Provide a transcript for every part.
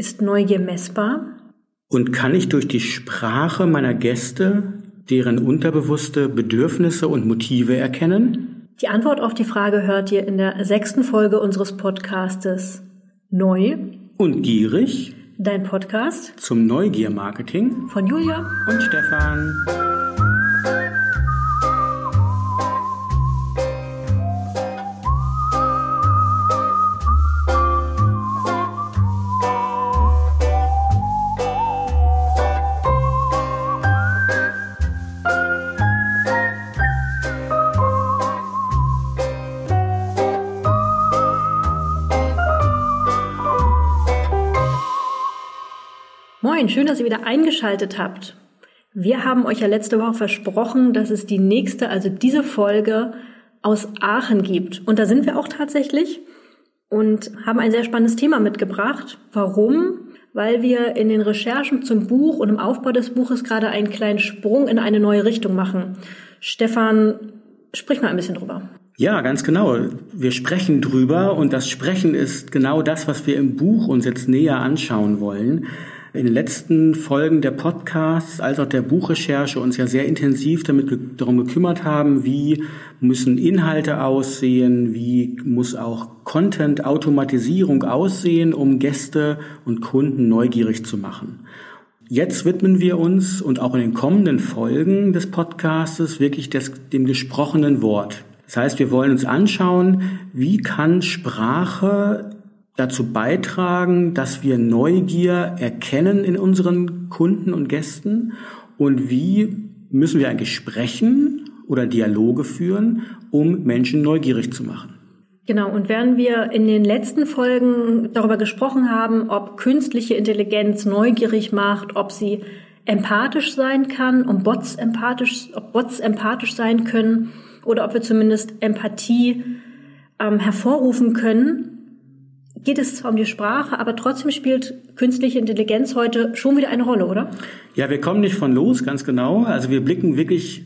Ist Neugier messbar? Und kann ich durch die Sprache meiner Gäste deren unterbewusste Bedürfnisse und Motive erkennen? Die Antwort auf die Frage hört ihr in der sechsten Folge unseres Podcastes Neu und gierig. Dein Podcast zum Neugier-Marketing von Julia und Stefan. Moin, schön, dass ihr wieder eingeschaltet habt. Wir haben euch ja letzte Woche versprochen, dass es die nächste, also diese Folge aus Aachen gibt. Und da sind wir auch tatsächlich und haben ein sehr spannendes Thema mitgebracht. Warum? Weil wir in den Recherchen zum Buch und im Aufbau des Buches gerade einen kleinen Sprung in eine neue Richtung machen. Stefan, sprich mal ein bisschen drüber. Ja, ganz genau. Wir sprechen drüber und das Sprechen ist genau das, was wir im Buch uns jetzt näher anschauen wollen in den letzten Folgen der Podcasts als auch der Buchrecherche uns ja sehr intensiv damit darum gekümmert haben, wie müssen Inhalte aussehen, wie muss auch Content, Automatisierung aussehen, um Gäste und Kunden neugierig zu machen. Jetzt widmen wir uns und auch in den kommenden Folgen des Podcastes wirklich des, dem gesprochenen Wort. Das heißt, wir wollen uns anschauen, wie kann Sprache dazu beitragen, dass wir Neugier erkennen in unseren Kunden und Gästen und wie müssen wir eigentlich sprechen oder Dialoge führen, um Menschen neugierig zu machen. Genau, und während wir in den letzten Folgen darüber gesprochen haben, ob künstliche Intelligenz neugierig macht, ob sie empathisch sein kann, um Bots empathisch, ob Bots empathisch sein können oder ob wir zumindest Empathie ähm, hervorrufen können, geht es zwar um die Sprache, aber trotzdem spielt künstliche Intelligenz heute schon wieder eine Rolle, oder? Ja, wir kommen nicht von los, ganz genau. Also wir blicken wirklich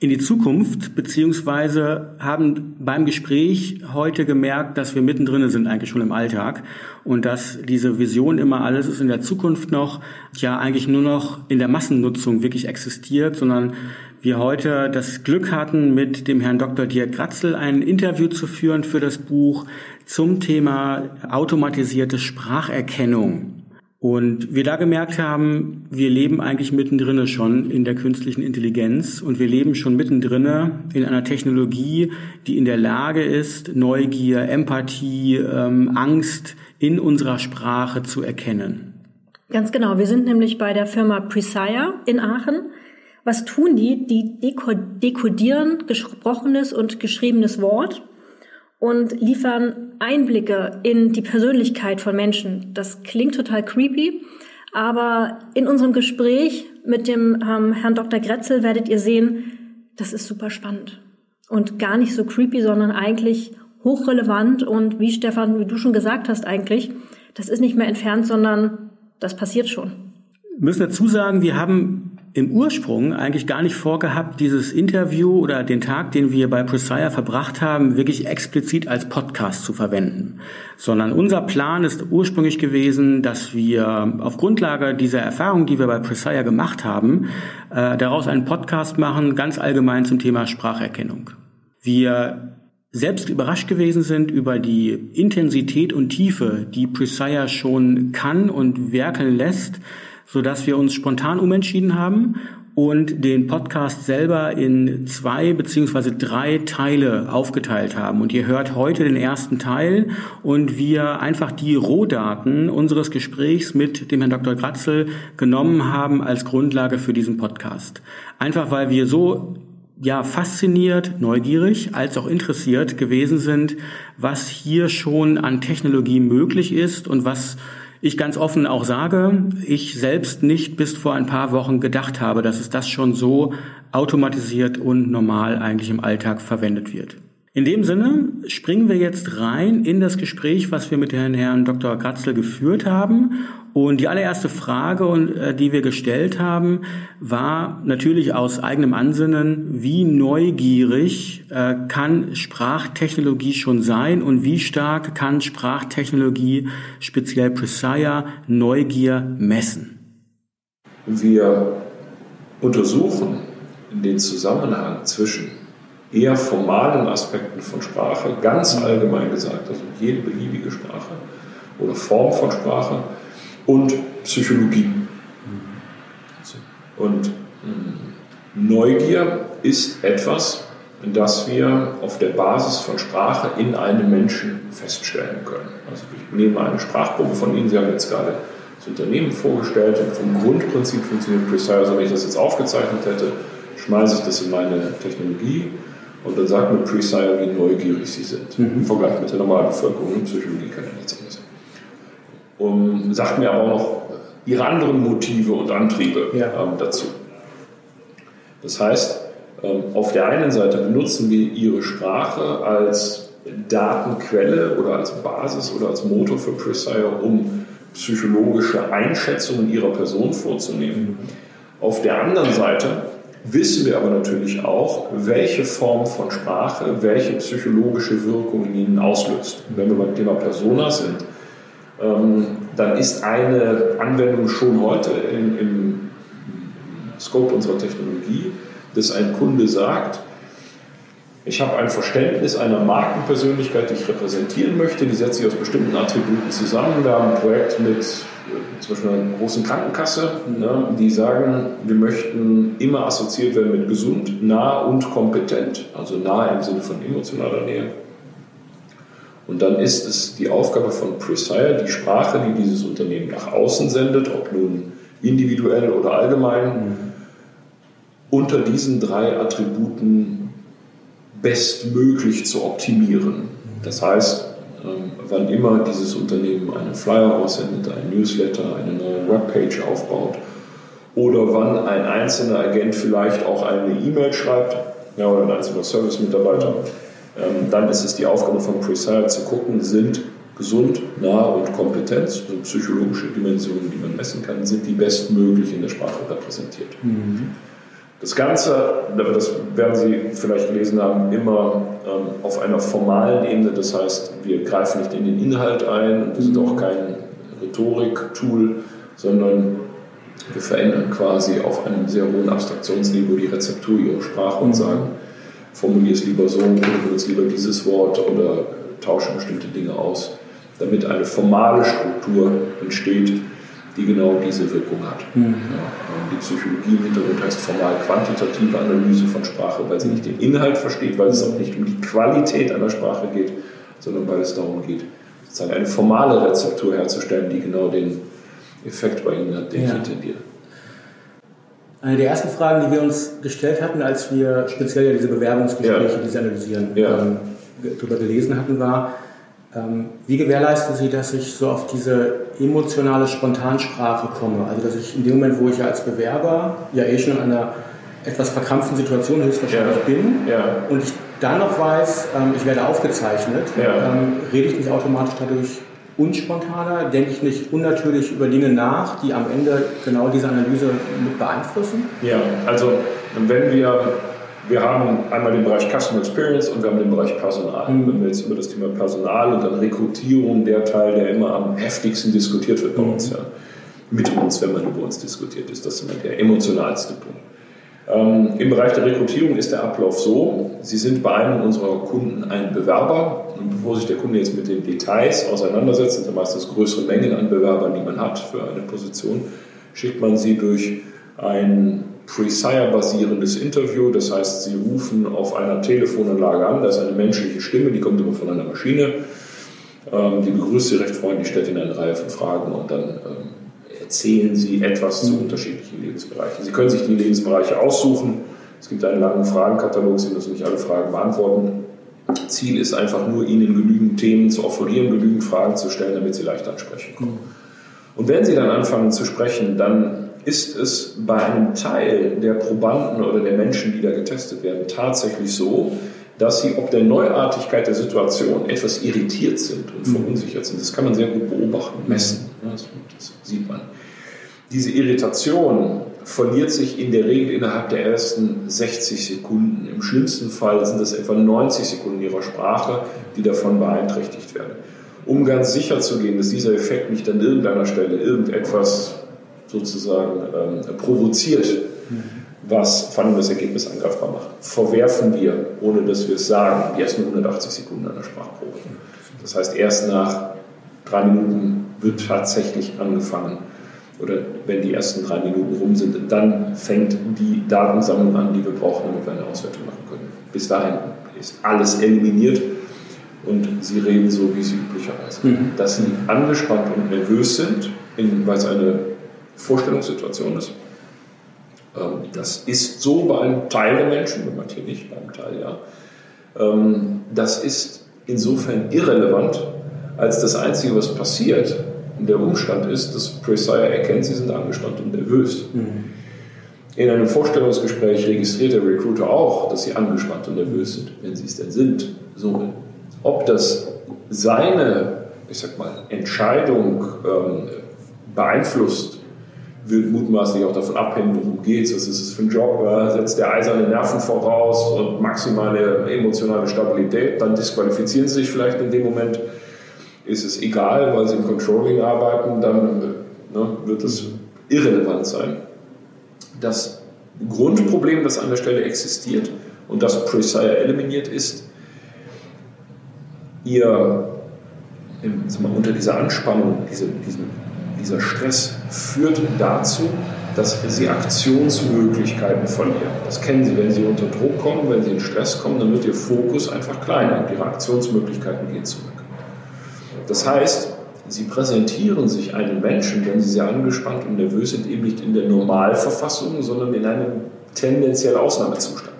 in die Zukunft, beziehungsweise haben beim Gespräch heute gemerkt, dass wir mittendrin sind, eigentlich schon im Alltag. Und dass diese Vision immer alles ist in der Zukunft noch, ja eigentlich nur noch in der Massennutzung wirklich existiert, sondern wir heute das Glück hatten, mit dem Herrn Dr. Dirk Gratzel ein Interview zu führen für das Buch zum Thema automatisierte Spracherkennung. Und wir da gemerkt haben, wir leben eigentlich mittendrin schon in der künstlichen Intelligenz und wir leben schon mittendrin in einer Technologie, die in der Lage ist, Neugier, Empathie, ähm, Angst in unserer Sprache zu erkennen. Ganz genau. Wir sind nämlich bei der Firma Presire in Aachen. Was tun die? Die dekodieren gesprochenes und geschriebenes Wort und liefern Einblicke in die Persönlichkeit von Menschen. Das klingt total creepy, aber in unserem Gespräch mit dem ähm, Herrn Dr. Gretzel werdet ihr sehen, das ist super spannend und gar nicht so creepy, sondern eigentlich hochrelevant und wie Stefan, wie du schon gesagt hast eigentlich, das ist nicht mehr entfernt, sondern das passiert schon. Wir müssen dazu sagen, wir haben im Ursprung eigentlich gar nicht vorgehabt, dieses Interview oder den Tag, den wir bei Presire verbracht haben, wirklich explizit als Podcast zu verwenden. Sondern unser Plan ist ursprünglich gewesen, dass wir auf Grundlage dieser Erfahrung, die wir bei Presire gemacht haben, äh, daraus einen Podcast machen, ganz allgemein zum Thema Spracherkennung. Wir selbst überrascht gewesen sind über die Intensität und Tiefe, die Presire schon kann und werkeln lässt, so dass wir uns spontan umentschieden haben und den Podcast selber in zwei beziehungsweise drei Teile aufgeteilt haben. Und ihr hört heute den ersten Teil und wir einfach die Rohdaten unseres Gesprächs mit dem Herrn Dr. Gratzel genommen haben als Grundlage für diesen Podcast. Einfach weil wir so ja, fasziniert, neugierig als auch interessiert gewesen sind, was hier schon an Technologie möglich ist und was ich ganz offen auch sage, ich selbst nicht bis vor ein paar Wochen gedacht habe, dass es das schon so automatisiert und normal eigentlich im Alltag verwendet wird. In dem Sinne springen wir jetzt rein in das Gespräch, was wir mit Herrn, Herrn Dr. Gratzel geführt haben Und die allererste Frage, äh, die wir gestellt haben, war natürlich aus eigenem Ansinnen, wie neugierig äh, kann Sprachtechnologie schon sein und wie stark kann Sprachtechnologie, speziell Presaya, Neugier messen? Wir untersuchen den Zusammenhang zwischen eher formalen Aspekten von Sprache, ganz allgemein gesagt, also jede beliebige Sprache oder Form von Sprache, und Psychologie. Und mm, Neugier ist etwas, das wir auf der Basis von Sprache in einem Menschen feststellen können. Also ich nehme eine Sprachprobe von Ihnen, Sie haben jetzt gerade das Unternehmen vorgestellt und vom Grundprinzip funktioniert Precise, also wenn ich das jetzt aufgezeichnet hätte, schmeiße ich das in meine Technologie und dann sagt mir Precise, wie neugierig Sie sind. Mhm. Im Vergleich mit der normalen Bevölkerung Psychologie kann ich nichts anderes. Und sagt mir aber auch noch ihre anderen Motive und Antriebe ja. ähm, dazu. Das heißt, ähm, auf der einen Seite benutzen wir ihre Sprache als Datenquelle oder als Basis oder als Motor für Presire, um psychologische Einschätzungen ihrer Person vorzunehmen. Mhm. Auf der anderen Seite wissen wir aber natürlich auch, welche Form von Sprache welche psychologische Wirkung in ihnen auslöst. Wenn wir beim Thema Persona sind, ähm, dann ist eine Anwendung schon heute in, im Scope unserer Technologie, dass ein Kunde sagt, ich habe ein Verständnis einer Markenpersönlichkeit, die ich repräsentieren möchte, die setze ich aus bestimmten Attributen zusammen. Wir haben ein Projekt mit äh, zum Beispiel einer großen Krankenkasse, ne, die sagen, wir möchten immer assoziiert werden mit gesund, nah und kompetent, also nah im Sinne von emotionaler Nähe. Und dann ist es die Aufgabe von Presire, die Sprache, die dieses Unternehmen nach außen sendet, ob nun individuell oder allgemein, mhm. unter diesen drei Attributen bestmöglich zu optimieren. Das heißt, ähm, wann immer dieses Unternehmen einen Flyer aussendet, ein Newsletter, eine neue Webpage aufbaut oder wann ein einzelner Agent vielleicht auch eine E-Mail schreibt ja, oder ein einzelner Service-Mitarbeiter, ähm, dann ist es die Aufgabe von Presire zu gucken, sind gesund, nah und kompetent, also psychologische Dimensionen, die man messen kann, sind die bestmöglich in der Sprache repräsentiert. Mhm. Das Ganze, das werden Sie vielleicht gelesen haben, immer ähm, auf einer formalen Ebene. Das heißt, wir greifen nicht in den Inhalt ein und wir sind auch kein Rhetorik-Tool, sondern wir verändern quasi auf einem sehr hohen Abstraktionsniveau die Rezeptur ihrer Sprache und sagen, formuliere es lieber so oder benutze lieber dieses Wort oder tausche bestimmte Dinge aus, damit eine formale Struktur entsteht, die genau diese Wirkung hat. Mhm. Ja, die Psychologie im Hintergrund heißt formal quantitative Analyse von Sprache, weil sie nicht den Inhalt versteht, weil es auch nicht um die Qualität einer Sprache geht, sondern weil es darum geht, sozusagen eine formale Rezeptur herzustellen, die genau den Effekt bei Ihnen hat, den ja. ich intendiere. Eine der ersten Fragen, die wir uns gestellt hatten, als wir speziell ja diese Bewerbungsgespräche, ja. die Sie analysieren, ja. ähm, darüber gelesen hatten, war, ähm, wie gewährleisten Sie, dass ich so auf diese emotionale Spontansprache komme? Also, dass ich in dem Moment, wo ich ja als Bewerber ja eh schon in einer etwas verkrampften Situation höchstwahrscheinlich ja. bin und ich dann noch weiß, ähm, ich werde aufgezeichnet, ähm, rede ich nicht automatisch dadurch unspontaner? Denke ich nicht unnatürlich über Dinge nach, die am Ende genau diese Analyse mit beeinflussen? Ja, also wenn wir, wir haben einmal den Bereich Customer Experience und wir haben den Bereich Personal. Mhm. Wenn wir jetzt über das Thema Personal und dann Rekrutierung, der Teil, der immer am heftigsten diskutiert wird bei mhm. uns, ja, mit uns, wenn man über uns diskutiert, ist das immer der emotionalste Punkt. Ähm, Im Bereich der Rekrutierung ist der Ablauf so, Sie sind bei einem unserer Kunden ein Bewerber. Und bevor sich der Kunde jetzt mit den Details auseinandersetzt, sind ja meistens größere Mengen an Bewerbern, die man hat für eine Position, schickt man sie durch ein Presire-basierendes Interview, das heißt, Sie rufen auf einer Telefonanlage an, da ist eine menschliche Stimme, die kommt immer von einer Maschine, ähm, die begrüßt Sie recht freundlich, stellt Ihnen eine Reihe von Fragen und dann ähm, erzählen Sie etwas zu unterschiedlichen Lebensbereichen. Sie können sich die Lebensbereiche aussuchen. Es gibt einen langen Fragenkatalog, Sie müssen nicht alle Fragen beantworten. Ziel ist einfach nur, Ihnen genügend Themen zu offerieren, genügend Fragen zu stellen, damit Sie leicht ansprechen können. Und wenn Sie dann anfangen zu sprechen, dann ist es bei einem Teil der Probanden oder der Menschen, die da getestet werden, tatsächlich so, dass sie ob der Neuartigkeit der Situation etwas irritiert sind und verunsichert sind. Das kann man sehr gut beobachten, messen. Das sieht man. Diese Irritation verliert sich in der Regel innerhalb der ersten 60 Sekunden. Im schlimmsten Fall sind es etwa 90 Sekunden ihrer Sprache, die davon beeinträchtigt werden. Um ganz sicher zu gehen, dass dieser Effekt nicht an irgendeiner Stelle irgendetwas sozusagen ähm, provoziert, was vor allem das Ergebnis angreifbar macht, verwerfen wir, ohne dass wir es sagen, die ersten 180 Sekunden einer Sprachprobe. Das heißt, erst nach drei Minuten wird tatsächlich angefangen, oder wenn die ersten drei Minuten rum sind, dann fängt die Datensammlung an, die wir brauchen, damit wir eine Auswertung machen können. Bis dahin ist alles eliminiert und sie reden so, wie sie üblicherweise. Mhm. Dass sie angespannt und nervös sind, weil es eine Vorstellungssituation ist. Ähm, das ist so bei einem Teil der Menschen, bei manchen nicht, beim Teil ja. Ähm, das ist insofern irrelevant, als das Einzige, was passiert, der Umstand ist, dass Presire erkennt, sie sind angespannt und nervös. Mhm. In einem Vorstellungsgespräch registriert der Recruiter auch, dass sie angespannt und nervös sind, wenn sie es denn sind. So, ob das seine, ich sag mal, Entscheidung ähm, beeinflusst, wird mutmaßlich auch davon abhängen, worum geht es, was ist es für ein Job, äh, setzt der eiserne Nerven voraus und maximale emotionale Stabilität, dann disqualifizieren sie sich vielleicht in dem Moment ist es egal, weil sie im Controlling arbeiten, dann ne, wird es irrelevant sein. Das Grundproblem, das an der Stelle existiert und das Presire eliminiert, ist, ihr mal, unter dieser Anspannung, diese, diesem, dieser Stress führt dazu, dass sie Aktionsmöglichkeiten verlieren. Das kennen Sie, wenn Sie unter Druck kommen, wenn Sie in Stress kommen, dann wird Ihr Fokus einfach kleiner und Ihre Aktionsmöglichkeiten gehen zurück. Das heißt, Sie präsentieren sich einem Menschen, wenn Sie sehr angespannt und nervös sind, eben nicht in der Normalverfassung, sondern in einem tendenziell Ausnahmezustand.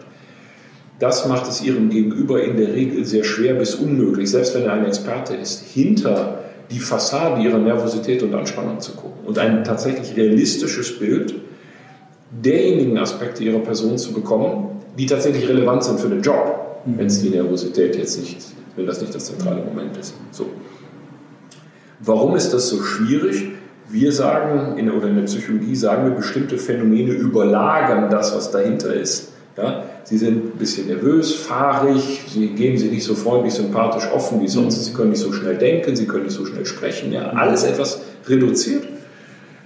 Das macht es Ihrem Gegenüber in der Regel sehr schwer bis unmöglich, selbst wenn er ein Experte ist, hinter die Fassade Ihrer Nervosität und Anspannung zu gucken und ein tatsächlich realistisches Bild derjenigen Aspekte Ihrer Person zu bekommen, die tatsächlich relevant sind für den Job, wenn es die Nervosität jetzt nicht, wenn das nicht das zentrale Moment ist. So. Warum ist das so schwierig? Wir sagen, in, oder in der Psychologie sagen wir, bestimmte Phänomene überlagern das, was dahinter ist. Ja? Sie sind ein bisschen nervös, fahrig, sie geben sich nicht so freundlich, sympathisch, offen wie sonst, sie können nicht so schnell denken, sie können nicht so schnell sprechen. Ja? Alles etwas reduziert.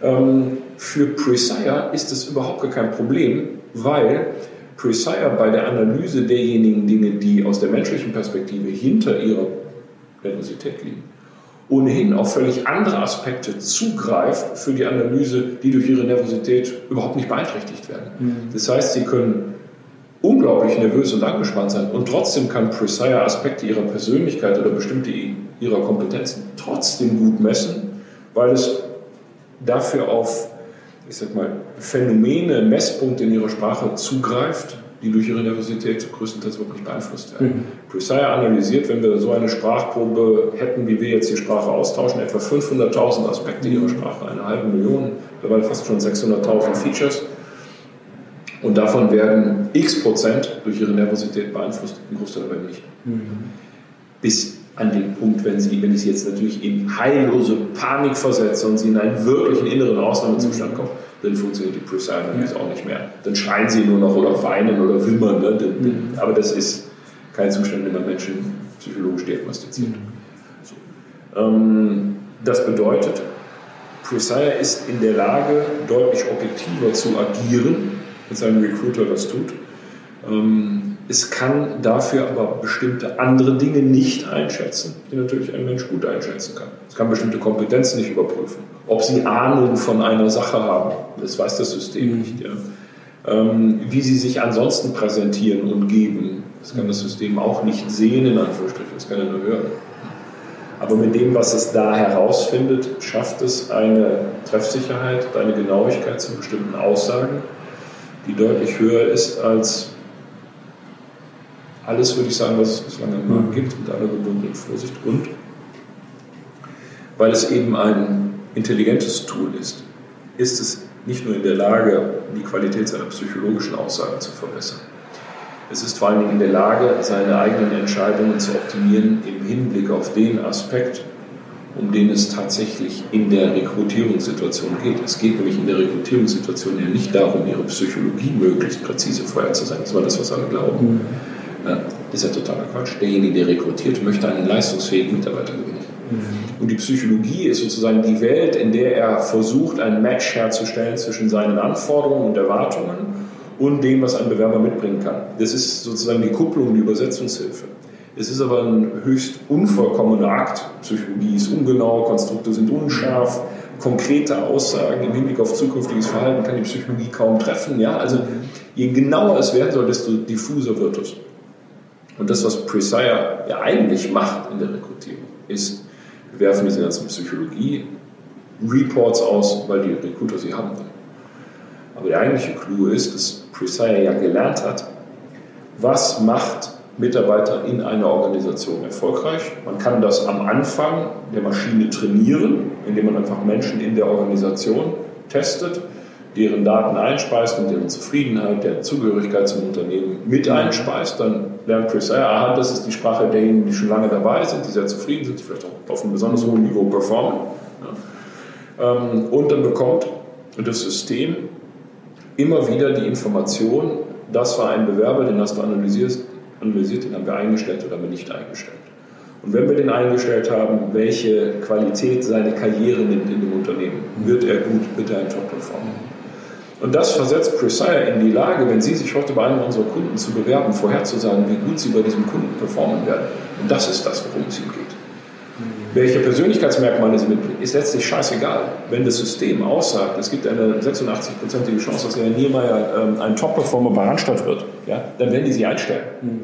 Ähm, für Presire ist das überhaupt gar kein Problem, weil Presire bei der Analyse derjenigen Dinge, die aus der menschlichen Perspektive hinter ihrer Nervosität liegen, ohnehin auf völlig andere Aspekte zugreift für die Analyse, die durch ihre Nervosität überhaupt nicht beeinträchtigt werden. Mhm. Das heißt, sie können unglaublich nervös und angespannt sein und trotzdem kann Presire Aspekte ihrer Persönlichkeit oder bestimmte ihrer Kompetenzen trotzdem gut messen, weil es dafür auf, ich sag mal, Phänomene, Messpunkte in ihrer Sprache zugreift, die durch ihre Nervosität größtenteils wirklich beeinflusst werden. Mhm. Presire analysiert, wenn wir so eine Sprachprobe hätten, wie wir jetzt die Sprache austauschen, etwa 500.000 Aspekte ihrer Sprache, eine halbe Million, mittlerweile fast schon 600.000 Features. Und davon werden x Prozent durch ihre Nervosität beeinflusst, ein Großteil aber nicht. Mhm. Bis an den Punkt, wenn, sie, wenn ich sie jetzt natürlich in heillose Panik versetze und sie in einen wirklichen inneren Ausnahmezustand kommen, dann funktioniert die Pre-Analyse ja. auch nicht mehr. Dann schreien sie nur noch oder weinen oder wimmern. Ne? Mhm. Aber das ist kein Zustand, den man Menschen psychologisch diagnostiziert. Mhm. So. Ähm, das bedeutet, Presire ist in der Lage, deutlich objektiver zu agieren, als ein Recruiter das tut. Ähm, es kann dafür aber bestimmte andere Dinge nicht einschätzen, die natürlich ein Mensch gut einschätzen kann. Es kann bestimmte Kompetenzen nicht überprüfen. Ob sie Ahnung von einer Sache haben, das weiß das System mhm. nicht. Ja. Ähm, wie sie sich ansonsten präsentieren und geben, das kann das System auch nicht sehen, in Anführungsstrichen, das kann er nur hören. Aber mit dem, was es da herausfindet, schafft es eine Treffsicherheit, eine Genauigkeit zu bestimmten Aussagen, die deutlich höher ist als alles, würde ich sagen, was es bislang am Markt gibt, mit aller gebundenen Vorsicht. Und weil es eben ein intelligentes Tool ist, ist es nicht nur in der Lage, die Qualität seiner psychologischen Aussagen zu verbessern. Es ist vor allen Dingen in der Lage, seine eigenen Entscheidungen zu optimieren im Hinblick auf den Aspekt, um den es tatsächlich in der Rekrutierungssituation geht. Es geht nämlich in der Rekrutierungssituation ja nicht darum, ihre Psychologie möglichst präzise vorherzusagen. Das war das, was alle glauben. Mhm. Das ist ja totaler Quatsch. Derjenige, der rekrutiert, möchte einen leistungsfähigen Mitarbeiter gewinnen. Mhm. Und die Psychologie ist sozusagen die Welt, in der er versucht, ein Match herzustellen zwischen seinen Anforderungen und Erwartungen und dem, was ein Bewerber mitbringen kann. Das ist sozusagen die Kupplung, die Übersetzungshilfe. Es ist aber ein höchst unvollkommener Akt. Psychologie ist ungenau, Konstrukte sind unscharf, konkrete Aussagen im Hinblick auf zukünftiges Verhalten kann die Psychologie kaum treffen. Ja? Also je genauer es werden soll, desto diffuser wird es. Und das, was Presire ja eigentlich macht in der Rekrutierung, ist, wir werfen diese ganzen Psychologie-Reports aus, weil die Recruiter sie haben wollen. Aber der eigentliche Clou ist, dass Presire ja gelernt hat, was macht Mitarbeiter in einer Organisation erfolgreich. Man kann das am Anfang der Maschine trainieren, indem man einfach Menschen in der Organisation testet, deren Daten einspeist und deren Zufriedenheit, deren Zugehörigkeit zum Unternehmen mit einspeist. Dann lernt Chris, aha, das ist die Sprache derjenigen, die schon lange dabei sind, die sehr zufrieden sind, die vielleicht auch auf einem besonders hohen Niveau performen. Ähm, und dann bekommt das System immer wieder die Information, das war ein Bewerber, den hast du analysiert, analysiert den haben wir eingestellt oder haben wir nicht eingestellt. Und wenn wir den eingestellt haben, welche Qualität seine Karriere nimmt in dem Unternehmen, wird er gut, wird er ein Top-Performer. Und das versetzt Presire in die Lage, wenn Sie sich heute bei einem unserer Kunden zu bewerben, vorherzusagen, wie gut Sie bei diesem Kunden performen werden. Und das ist das, worum es ihm geht. Welche Persönlichkeitsmerkmale Sie mitbringen, ist letztlich scheißegal. Wenn das System aussagt, es gibt eine 86-prozentige Chance, dass Herr Niemeyer ähm, ein Top-Performer bei Randstadt wird, ja, dann werden die Sie einstellen. Mhm.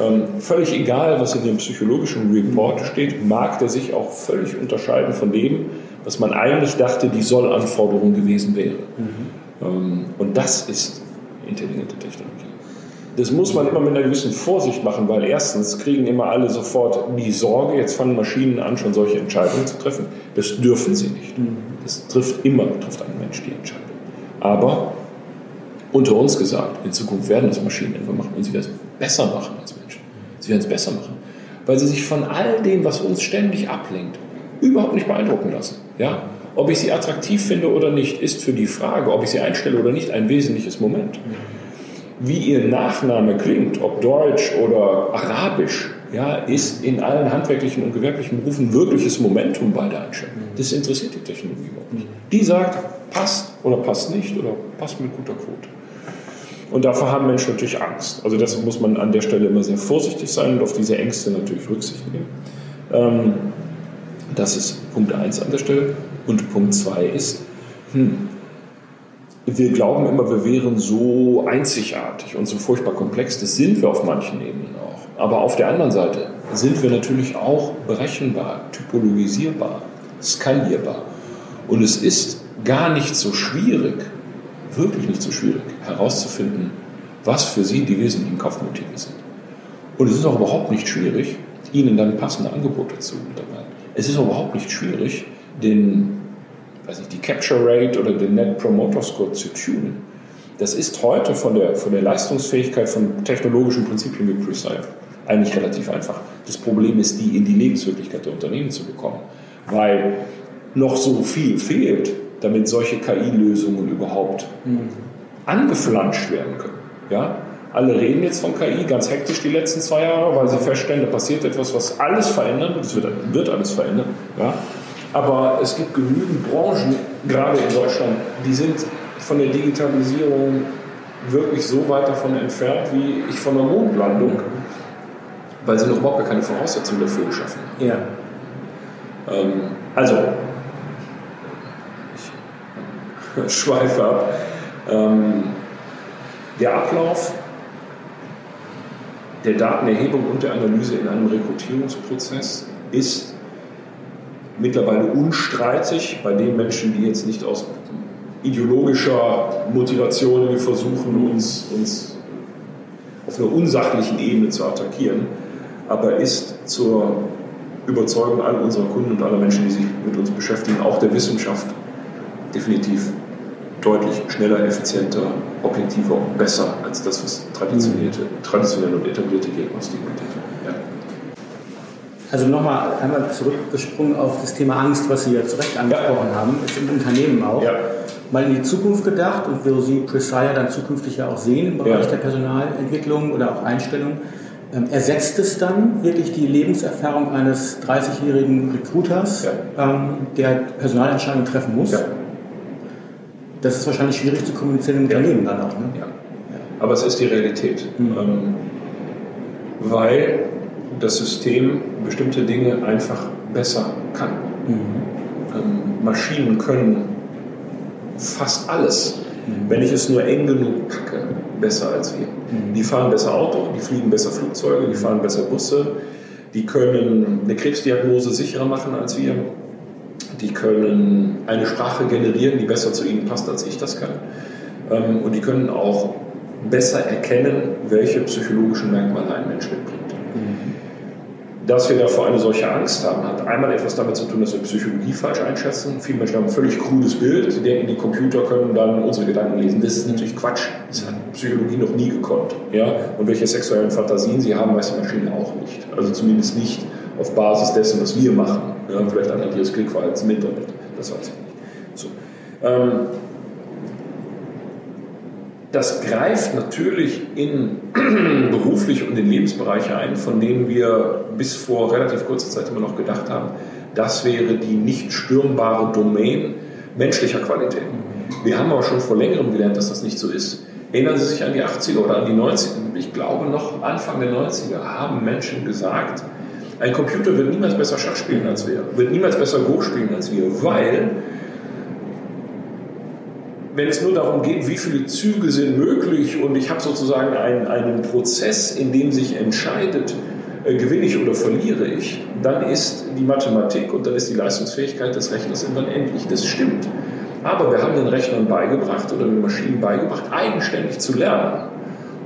Ähm, völlig egal, was in dem psychologischen Report steht, mag der sich auch völlig unterscheiden von dem, was man eigentlich dachte, die Sollanforderung gewesen wäre. Mhm. Ähm, und das ist intelligente Technologie. Das muss man immer mit einer gewissen Vorsicht machen, weil erstens kriegen immer alle sofort die Sorge, jetzt fangen Maschinen an, schon solche Entscheidungen zu treffen. Das dürfen sie nicht. Mhm. Das trifft immer, trifft ein Mensch die Entscheidung. Aber unter uns gesagt, in Zukunft werden das Maschinen einfach machen und sie werden es besser machen als Menschen. Sie werden es besser machen, weil sie sich von all dem, was uns ständig ablenkt, überhaupt nicht beeindrucken lassen. Ja? Ob ich sie attraktiv finde oder nicht, ist für die Frage, ob ich sie einstelle oder nicht, ein wesentliches Moment. Wie ihr Nachname klingt, ob deutsch oder arabisch, ja, ist in allen handwerklichen und gewerblichen Berufen wirkliches Momentum bei der Einstellung. Das interessiert die Technologie überhaupt nicht. Die sagt, passt oder passt nicht oder passt mit guter Quote. Und davor haben Menschen natürlich Angst. Also deshalb muss man an der Stelle immer sehr vorsichtig sein und auf diese Ängste natürlich Rücksicht nehmen. Ähm, das ist Punkt 1 an der Stelle. Und Punkt 2 ist, hm, wir glauben immer, wir wären so einzigartig und so furchtbar komplex. Das sind wir auf manchen Ebenen auch. Aber auf der anderen Seite sind wir natürlich auch berechenbar, typologisierbar, skalierbar. Und es ist gar nicht so schwierig, wirklich nicht so schwierig, herauszufinden, was für Sie die wesentlichen Kaufmotive sind. Und es ist auch überhaupt nicht schwierig, Ihnen dann passende Angebote zu unterbreiten. Es ist überhaupt nicht schwierig, den, weiß ich, die Capture Rate oder den Net Promoter Score zu tunen. Das ist heute von der, von der Leistungsfähigkeit von technologischen Prinzipien wie Precise eigentlich relativ einfach. Das Problem ist, die in die Lebenswirklichkeit der Unternehmen zu bekommen, weil noch so viel fehlt, damit solche KI-Lösungen überhaupt mhm. angeflanscht werden können. Ja? Alle reden jetzt von KI ganz hektisch die letzten zwei Jahre, weil sie feststellen, da passiert etwas, was alles verändert. Es wird, wird alles verändern. Ja? Aber es gibt genügend Branchen, gerade in Deutschland, die sind von der Digitalisierung wirklich so weit davon entfernt wie ich von der Mondlandung, weil sie noch überhaupt keine Voraussetzungen dafür geschaffen haben. Ja. Ähm, also, ich schweife ab. Ähm, der Ablauf der Datenerhebung und der Analyse in einem Rekrutierungsprozess ist mittlerweile unstreitig bei den Menschen, die jetzt nicht aus ideologischer Motivation versuchen, uns, uns auf einer unsachlichen Ebene zu attackieren, aber ist zur Überzeugung all unserer Kunden und aller Menschen, die sich mit uns beschäftigen, auch der Wissenschaft definitiv deutlich schneller, effizienter, objektiver und besser als das, was traditionelle, traditionelle und etablierte Diagnostik bietet. Ja. Also nochmal einmal zurückgesprungen auf das Thema Angst, was Sie ja zu Recht angesprochen ja. haben, ist im Unternehmen auch. Ja. Mal in die Zukunft gedacht und wo Sie Presire dann zukünftig ja auch sehen im Bereich der Personalentwicklung oder auch Einstellung. Ähm, ersetzt es dann wirklich die Lebenserfahrung eines 30-jährigen Recruiters, ähm, der Personalentscheidungen treffen muss? Das ist wahrscheinlich schwierig zu kommunizieren im Unternehmen dann auch. Ne? Ja. Aber es ist die Realität. Mhm. Ähm, weil das System bestimmte Dinge einfach besser kann. Mhm. Ähm, Maschinen können fast alles, mhm. wenn ich es nur eng genug packe, besser als wir. Mhm. Die fahren besser Auto, die fliegen besser Flugzeuge, die fahren besser Busse, die können eine Krebsdiagnose sicherer machen als wir, die können eine Sprache generieren, die besser zu ihnen passt, als ich das kann. Ähm, und die können auch besser erkennen, welche psychologischen Merkmale ein Mensch mitbringt. Dass wir davor eine solche Angst haben, hat einmal etwas damit zu tun, dass wir Psychologie falsch einschätzen. Viele Menschen haben ein völlig krudes Bild. Sie denken, die Computer können dann unsere Gedanken lesen. Das ist natürlich Quatsch. Das hat Psychologie noch nie gekonnt. Ja? Und welche sexuellen Fantasien sie haben, weiß die Maschine auch nicht. Also zumindest nicht auf Basis dessen, was wir machen. Ja? Vielleicht anhand ihres Klickverhaltens im Internet. Das weiß ich nicht. So. Ähm, das greift natürlich in berufliche und in Lebensbereiche ein, von denen wir bis vor relativ kurzer Zeit immer noch gedacht haben, das wäre die nicht stürmbare Domain menschlicher Qualität. Wir haben aber schon vor längerem gelernt, dass das nicht so ist. Erinnern Sie sich an die 80er oder an die 90er? Ich glaube, noch Anfang der 90er haben Menschen gesagt, ein Computer wird niemals besser Schach spielen als wir, wird niemals besser Go spielen als wir, weil wenn es nur darum geht, wie viele Züge sind möglich und ich habe sozusagen einen, einen Prozess, in dem sich entscheidet, äh, gewinne ich oder verliere ich, dann ist die Mathematik und dann ist die Leistungsfähigkeit des Rechners irgendwann endlich. Das stimmt. Aber wir haben den Rechnern beigebracht oder den Maschinen beigebracht, eigenständig zu lernen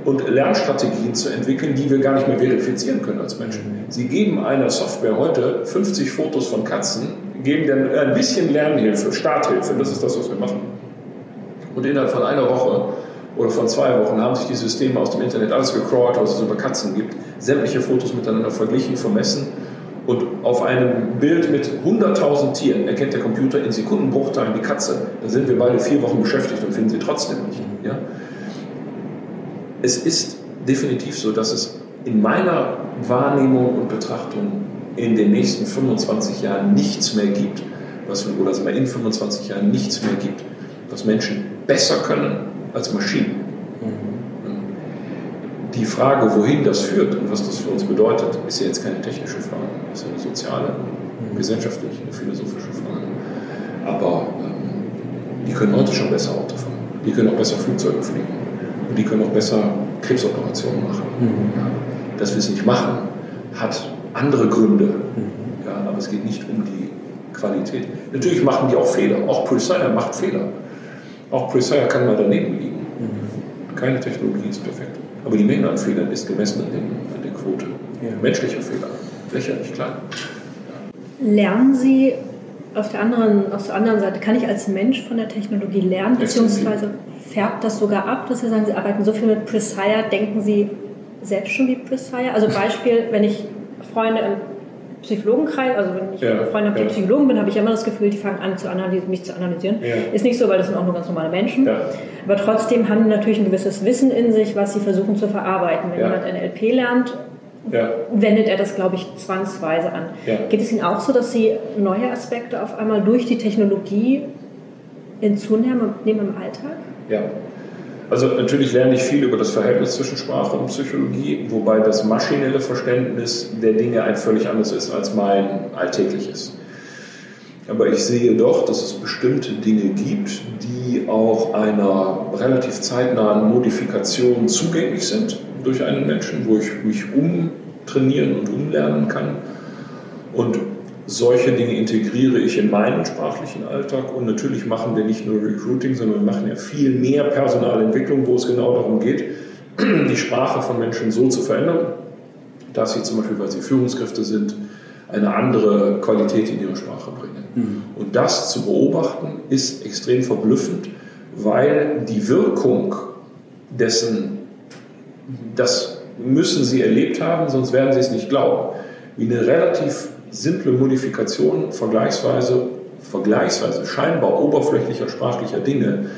und Lernstrategien zu entwickeln, die wir gar nicht mehr verifizieren können als Menschen. Sie geben einer Software heute 50 Fotos von Katzen, geben dann ein bisschen Lernhilfe, Starthilfe, das ist das, was wir machen und innerhalb von einer Woche oder von zwei Wochen haben sich die Systeme aus dem Internet alles gecrawlt, was es über Katzen gibt, sämtliche Fotos miteinander verglichen, vermessen und auf einem Bild mit 100.000 Tieren erkennt der Computer in Sekundenbruchteilen die Katze. Da sind wir beide vier Wochen beschäftigt und finden sie trotzdem nicht. Ja? Es ist definitiv so, dass es in meiner Wahrnehmung und Betrachtung in den nächsten 25 Jahren nichts mehr gibt, was, oder sagen wir in 25 Jahren nichts mehr gibt, was Menschen besser können als Maschinen. Die Frage, wohin das führt und was das für uns bedeutet, ist ja jetzt keine technische Frage, ist eine soziale, eine gesellschaftliche, eine philosophische Frage. Aber ähm, die können heute schon besser Auto fahren, die können auch besser Flugzeuge fliegen und die können auch besser Krebsoperationen machen. Mhm. Ja, dass wir es nicht machen, hat andere Gründe, mhm. ja, aber es geht nicht um die Qualität. Natürlich machen die auch Fehler, auch Pulsar macht Fehler. Auch Presire kann mal daneben liegen. Mhm. Keine Technologie ist perfekt. Aber die Menge an Fehlern ist gemessen an, den, an der Quote. Ja. Menschlicher Fehler. Lächerlich klein. Lernen Sie auf der, anderen, auf der anderen Seite, kann ich als Mensch von der Technologie lernen, beziehungsweise färbt das sogar ab, dass Sie sagen, Sie arbeiten so viel mit Presire, denken Sie selbst schon wie Presire? Also Beispiel, wenn ich Freunde im Psychologenkreis, also wenn ich ja, Freunde habe, die ja. Psychologen bin, habe ich immer das Gefühl, die fangen an, zu mich zu analysieren. Ja. Ist nicht so, weil das sind auch nur ganz normale Menschen. Aber trotzdem haben die natürlich ein gewisses Wissen in sich, was sie versuchen zu verarbeiten. Wenn jemand NLP lernt, wendet er das, glaube ich, zwangsweise an. Geht es Ihnen auch so, dass Sie neue Aspekte auf einmal durch die Technologie hinzunehmen im Alltag? Ja, also natürlich lerne ich viel über das Verhältnis zwischen Sprache und Psychologie, wobei das maschinelle Verständnis der Dinge ein völlig anderes ist als mein alltägliches. Aber ich sehe doch, dass es bestimmte Dinge gibt, die auch einer relativ zeitnahen Modifikation zugänglich sind durch einen Menschen, wo ich mich umtrainieren und umlernen kann. Und solche Dinge integriere ich in meinen sprachlichen Alltag und natürlich machen wir nicht nur Recruiting, sondern wir machen ja viel mehr Personalentwicklung, wo es genau darum geht, die Sprache von Menschen so zu verändern, dass sie zum Beispiel, weil sie Führungskräfte sind, eine andere Qualität in ihre Sprache bringen. Mhm. Und das zu beobachten ist extrem verblüffend, weil die Wirkung dessen, das müssen sie erlebt haben, sonst werden sie es nicht glauben wie eine relativ simple Modifikation vergleichsweise, vergleichsweise scheinbar oberflächlicher sprachlicher Dinge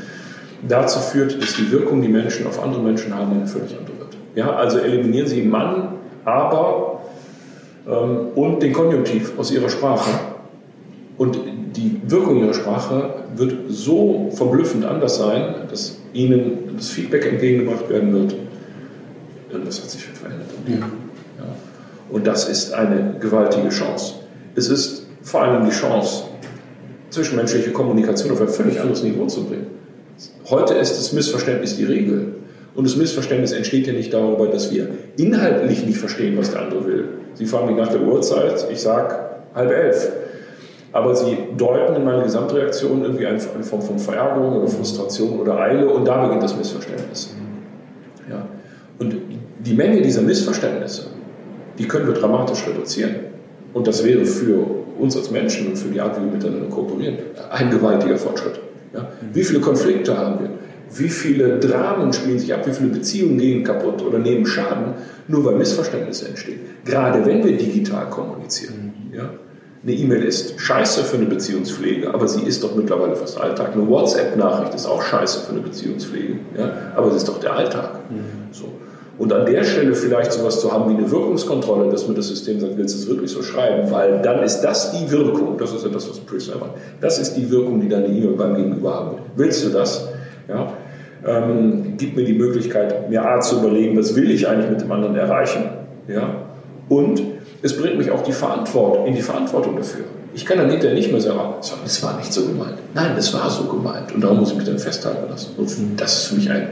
dazu führt, dass die Wirkung, die Menschen auf andere Menschen haben, eine völlig andere wird. Ja, also eliminieren Sie Mann, aber ähm, und den Konjunktiv aus Ihrer Sprache. Und die Wirkung Ihrer Sprache wird so verblüffend anders sein, dass Ihnen das Feedback entgegengebracht werden wird. Irgendwas hat sich verändert. Ja. Und das ist eine gewaltige Chance. Es ist vor allem die Chance, zwischenmenschliche Kommunikation auf ein völlig anderes Niveau zu bringen. Heute ist das Missverständnis die Regel. Und das Missverständnis entsteht ja nicht darüber, dass wir inhaltlich nicht verstehen, was der andere will. Sie fragen mich nach der Uhrzeit, ich sage halb elf. Aber sie deuten in meiner Gesamtreaktion irgendwie eine, Form von Verärgerung oder Frustration oder Eile und da beginnt das Missverständnis. Ja. Und die Menge dieser Missverständnisse, die können wir dramatisch reduzieren. Und das wäre für uns als Menschen und für die Art, wie wir miteinander kooperieren, ein gewaltiger Fortschritt. Ja? Wie viele Konflikte haben wir? Wie viele Dramen spielen sich ab? Wie viele Beziehungen gehen kaputt oder nehmen Schaden, nur weil Missverständnisse entstehen? Gerade wenn wir digital kommunizieren. Ja? Eine E-Mail ist scheiße für eine Beziehungspflege, aber sie ist doch mittlerweile fast Alltag. Eine WhatsApp-Nachricht ist auch scheiße für eine Beziehungspflege, ja? aber sie ist doch der Alltag. Mhm. So. Und an der Stelle vielleicht sowas zu haben wie eine Wirkungskontrolle, dass mir das System sagt, willst du es wirklich so schreiben? Weil dann ist das die Wirkung, das ist ja das, was Priscilla macht, das ist die Wirkung, die deine E-Mail beim Gegenüber haben wird. Willst du das? Ja? Ähm, gib mir die Möglichkeit, mir A zu überlegen, was will ich eigentlich mit dem anderen erreichen? Ja? Und es bringt mich auch die Verantwortung, in die Verantwortung dafür. Ich kann dann hinterher nicht mehr sagen, das war nicht so gemeint. Nein, das war so gemeint. Und darum muss ich mich dann festhalten lassen. Und das ist für mich ein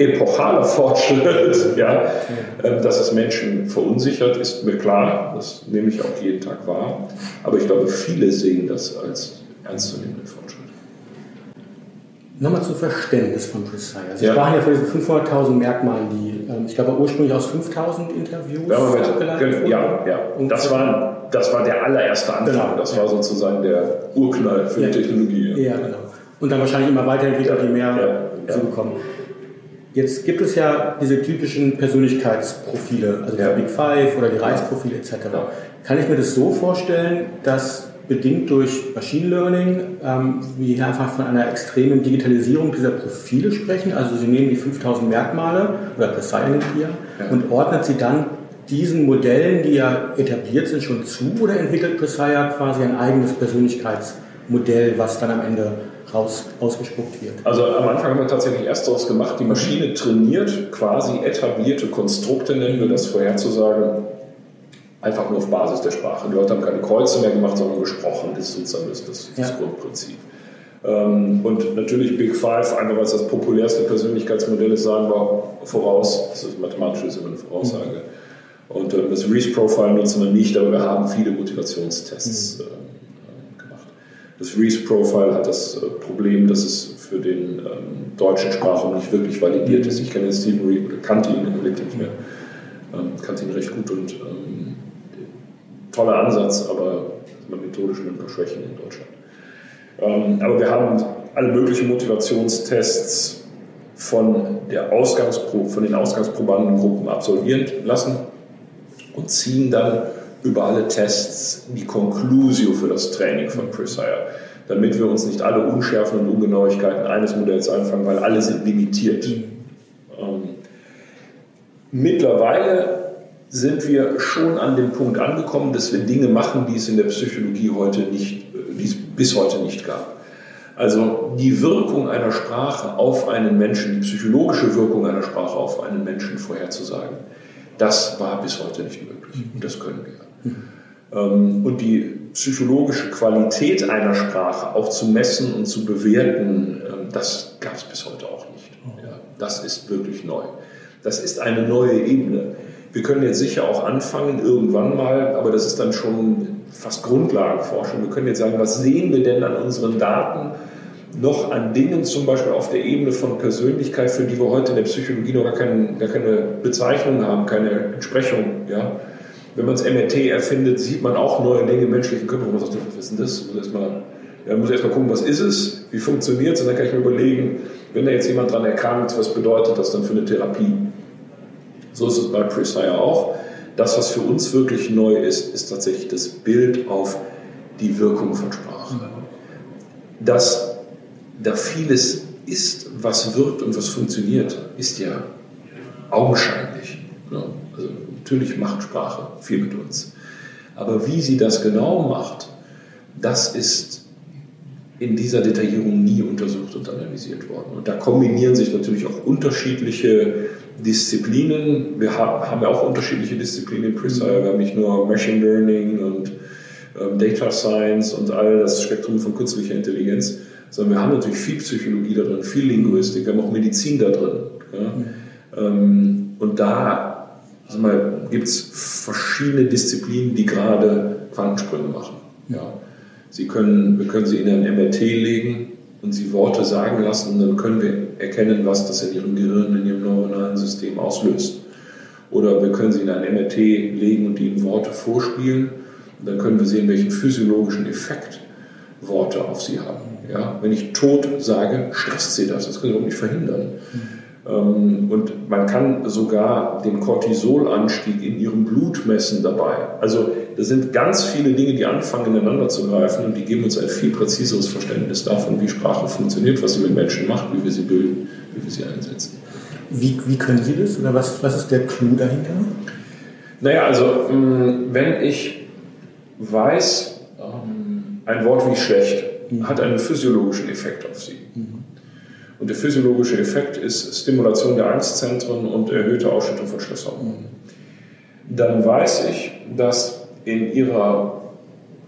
epochaler Fortschritt, ja, ähm, dass es Menschen verunsichert, ist mir klar. Das nehme ich auch jeden Tag wahr. Aber ich glaube, viele sehen das als ernstzunehmenden Fortschritt. Nochmal zum Verständnis von Precise. Sie ja. sprachen ja von diesen 500.000 Merkmalen, die, ähm, ich glaube, ursprünglich aus 5.000 Interviews ja, abgeleitet wurden. Ja, ja. das war, das war der allererste Anfang. Genau. Das war sozusagen der Urknall für die Technologie. Ja. genau. Und dann wahrscheinlich immer weiterentwickelt, die mehr ja. zu bekommen. Jetzt gibt es ja diese typischen Persönlichkeitsprofile, also ja. die Big Five oder die Reisprofile etc. Kann ich mir das so vorstellen, dass bedingt durch Machine Learning ähm, wir einfach von einer extremen Digitalisierung dieser Profile sprechen? Also Sie nehmen die 5000 Merkmale oder Presilient hier ja. und ordnet sie dann diesen Modellen, die ja etabliert sind, schon zu oder entwickelt Presire quasi ein eigenes Persönlichkeitsmodell, was dann am Ende raus, ausgespuckt wird. Also am Anfang haben wir tatsächlich erst daraus gemacht, die Maschine trainiert quasi etablierte Konstrukte, nennen wir das vorherzusagen, einfach nur auf Basis der Sprache. Die Leute haben keine Kreuze mehr gemacht, sondern gesprochen. Das ist sozusagen das, das, das ja. Grundprinzip. Ähm, und natürlich Big Five, einfach weil es das populärste Persönlichkeitsmodell ist, sagen wir voraus. Das ist mathematisch ist immer eine Voraussage. Mhm. Und äh, das Reese-Profile nutzen wir nicht, aber wir haben viele Motivationstests. Mhm. Das Reese-Profile hat das äh, Problem, dass es für den ähm, deutschen Sprachraum nicht wirklich validiert ist. Ich kenne Stephen Reed, oder kannte ihn, lebt nicht mehr, ähm, kannte ihn recht gut und ähm, toller Ansatz, aber methodisch mit ein paar Schwächen in Deutschland. Ähm, aber wir haben alle möglichen Motivationstests von, der Ausgangspro von den Ausgangsprobandengruppen absolvieren lassen und ziehen dann über alle Tests die Conclusio für das Training von Presire, damit wir uns nicht alle Unschärfen und Ungenauigkeiten eines Modells einfangen, weil alle sind limitiert. Mhm. Ähm, mittlerweile sind wir schon an dem Punkt angekommen, dass wir Dinge machen, die es in der Psychologie heute nicht, die es bis heute nicht gab. Also die Wirkung einer Sprache auf einen Menschen, die psychologische Wirkung einer Sprache auf einen Menschen vorherzusagen, das war bis heute nicht möglich. Und das können wir. Ähm, und die psychologische Qualität einer Sprache auch zu messen und zu bewerten, ähm, das gab es bis heute auch nicht. das ist wirklich neu. Das ist eine neue Ebene. Wir können jetzt sicher auch anfangen, irgendwann mal, aber das ist dann schon fast Grundlagenforschung. Wir können jetzt sagen, was sehen wir denn an unseren Daten noch an Dingen, zum Beispiel auf der Ebene von Persönlichkeit, für die wir heute in der Psychologie noch gar, kein, gar keine Bezeichnung haben, keine Entsprechung. Ja? Wenn man das MRT erfindet, sieht man auch neue Dinge im menschlichen Körper, wo man sagt, was ist denn das? Muss erstmal, ja, muss erstmal gucken, was ist es, wie funktioniert es, und dann kann ich mir überlegen, wenn da jetzt jemand dran erkrankt, was bedeutet das dann für eine Therapie? So ist es bei Presire auch. das, was für uns wirklich neu ist, ist tatsächlich das Bild auf die Wirkung von Sprache. Dass da vieles ist, was wirkt und was funktioniert, ist ja augenscheinlich. Also natürlich macht Sprache viel mit uns. Aber wie sie das genau macht, das ist in dieser Detaillierung nie untersucht und analysiert worden. Und da kombinieren sich natürlich auch unterschiedliche Disziplinen. Wir haben ja auch unterschiedliche Disziplinen in Precire. Wir haben nicht nur Machine Learning und ähm, Data Science und all das Spektrum von künstlicher Intelligenz, sondern wir haben natürlich viel Psychologie da drin, viel Linguistik, wir haben auch Medizin da drin. Ja? Mhm. Und da gibt es verschiedene Disziplinen, die gerade Quantensprünge machen. Ja? Sie können, wir können sie in ein MRT legen und sie Worte sagen lassen und dann können wir erkennen, was das in ihrem Gehirn, in ihrem neuronalen System auslöst. Oder wir können sie in ein MRT legen und ihnen Worte vorspielen und dann können wir sehen, welchen physiologischen Effekt Worte auf sie haben. Ja? Wenn ich tot sage, stresst sie das. Das können wir auch nicht verhindern. Mhm. Und man kann sogar den Cortisolanstieg in ihrem Blut messen dabei. Also das sind ganz viele Dinge, die anfangen ineinander zu greifen und die geben uns ein viel präziseres Verständnis davon, wie Sprache funktioniert, was sie mit Menschen macht, wie wir sie bilden, wie wir sie einsetzen. Wie, wie können Sie das oder was, was ist der Clou dahinter? Naja, also wenn ich weiß, ähm, ein Wort wie schlecht mhm. hat einen physiologischen Effekt auf Sie. Mhm. Und der physiologische Effekt ist Stimulation der Angstzentren und erhöhte Ausschüttung von Stresshormonen. Mhm. Dann weiß ich, dass in ihrer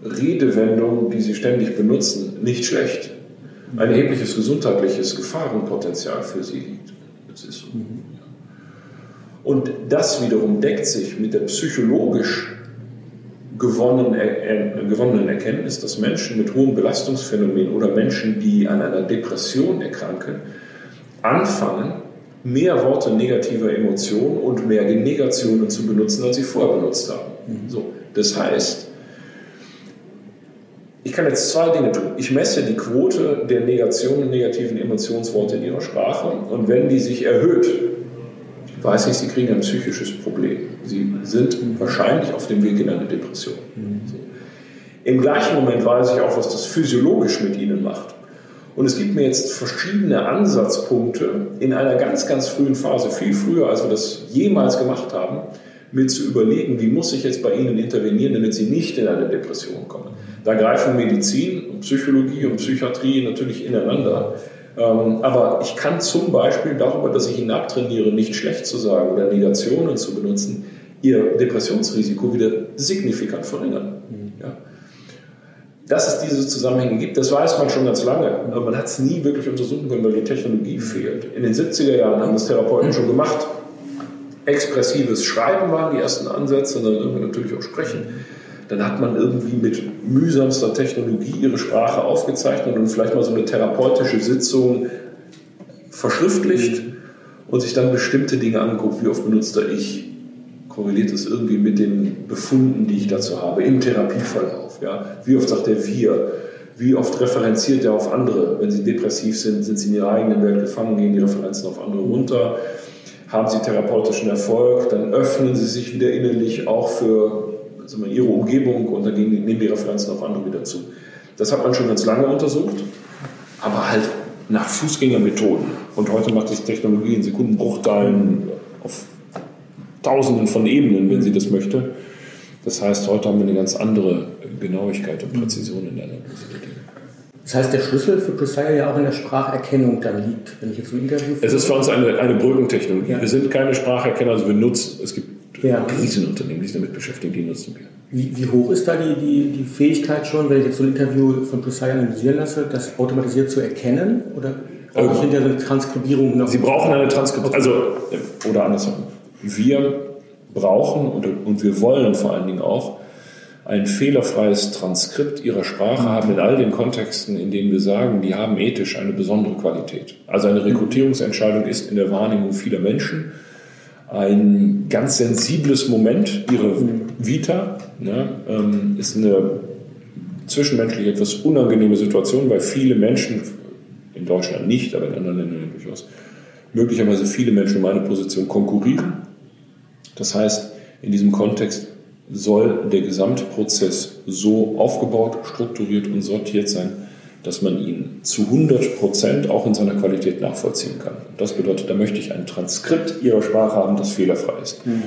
Redewendung, die sie ständig benutzen, nicht schlecht ein erhebliches gesundheitliches Gefahrenpotenzial für sie liegt. Das ist so. Und das wiederum deckt sich mit der psychologisch gewonnenen, äh, gewonnenen Erkenntnis, dass Menschen mit hohen Belastungsphänomenen oder Menschen, die an einer Depression erkranken, anfangen, mehr Worte negativer Emotionen und mehr Negationen zu benutzen, als sie vorher benutzt haben. Mhm. So, das heißt, ich kann jetzt zwei Dinge tun. Ich messe die Quote der Negation und negativen Emotionsworte in ihrer Sprache und wenn die sich erhöht, weiß ich, sie kriegen ein psychisches Problem. Sie sind wahrscheinlich auf dem Weg in eine Depression. Mhm. So. Im gleichen Moment weiß ich auch, was das physiologisch mit ihnen macht. Und es gibt mir jetzt verschiedene Ansatzpunkte in einer ganz, ganz frühen Phase, viel früher, als wir das jemals gemacht haben, mir zu überlegen, wie muss ich jetzt bei Ihnen intervenieren, damit Sie nicht in eine Depression kommen. Da greifen Medizin und Psychologie und Psychiatrie natürlich ineinander. Ähm, aber ich kann zum Beispiel darüber, dass ich Ihnen abtrainiere, nicht schlecht zu sagen oder Negationen zu benutzen, Ihr Depressionsrisiko wieder signifikant verringern. Ja. Dass es diese Zusammenhänge gibt, das weiß man schon ganz lange, aber man hat es nie wirklich untersuchen können, weil die Technologie fehlt. In den 70er Jahren haben das Therapeuten schon gemacht. Expressives Schreiben waren die ersten Ansätze, und dann natürlich auch Sprechen. Dann hat man irgendwie mit mühsamster Technologie ihre Sprache aufgezeichnet und vielleicht mal so eine therapeutische Sitzung verschriftlicht und sich dann bestimmte Dinge anguckt, wie oft benutzt er ich, korreliert das irgendwie mit den Befunden, die ich dazu habe, im Therapieverlauf. Ja? Wie oft sagt er wir? Wie oft referenziert er auf andere? Wenn sie depressiv sind, sind sie in ihrer eigenen Welt gefangen, gehen die Referenzen auf andere runter. Haben sie therapeutischen Erfolg, dann öffnen sie sich wieder innerlich auch für wir, ihre Umgebung und dann nehmen die Referenzen auf andere wieder zu. Das hat man schon ganz lange untersucht, aber halt nach Fußgängermethoden. Und heute macht sich Technologie in Sekundenbruchteilen auf Tausenden von Ebenen, wenn sie das möchte. Das heißt, heute haben wir eine ganz andere Genauigkeit und Präzision in der Analyse der Dinge. Das heißt, der Schlüssel für Precise ja auch in der Spracherkennung dann liegt, wenn ich jetzt so ein Interview Es ist für uns eine, eine Brückentechnologie. Ja. Wir sind keine Spracherkenner, also wir nutzen, es gibt ja. Riesenunternehmen, die sich damit beschäftigen, die nutzen wir. Wie, wie, hoch ist da die, die, die Fähigkeit schon, wenn ich jetzt so ein Interview von Precise analysieren lasse, das automatisiert zu erkennen? Oder brauche ich ähm, hinterher eine Transkribierung noch? Sie brauchen eine Transkribierung, also, oder andersrum. Wir brauchen und, und wir wollen vor allen Dingen auch ein fehlerfreies Transkript ihrer Sprache haben in all den Kontexten, in denen wir sagen, die haben ethisch eine besondere Qualität. Also eine Rekrutierungsentscheidung ist in der Wahrnehmung vieler Menschen ein ganz sensibles Moment. Ihre Vita ne, ähm, ist eine zwischenmenschlich etwas unangenehme Situation, weil viele Menschen, in Deutschland nicht, aber in anderen Ländern durchaus, möglicherweise viele Menschen um eine Position konkurrieren. Das heißt, In diesem Kontext soll der Gesamtprozess so aufgebaut, strukturiert und sortiert sein, dass man ihn zu 100 Prozent auch in seiner Qualität nachvollziehen kann. Das bedeutet, da möchte ich ein Transkript Ihrer Sprache haben, das fehlerfrei ist. Mhm.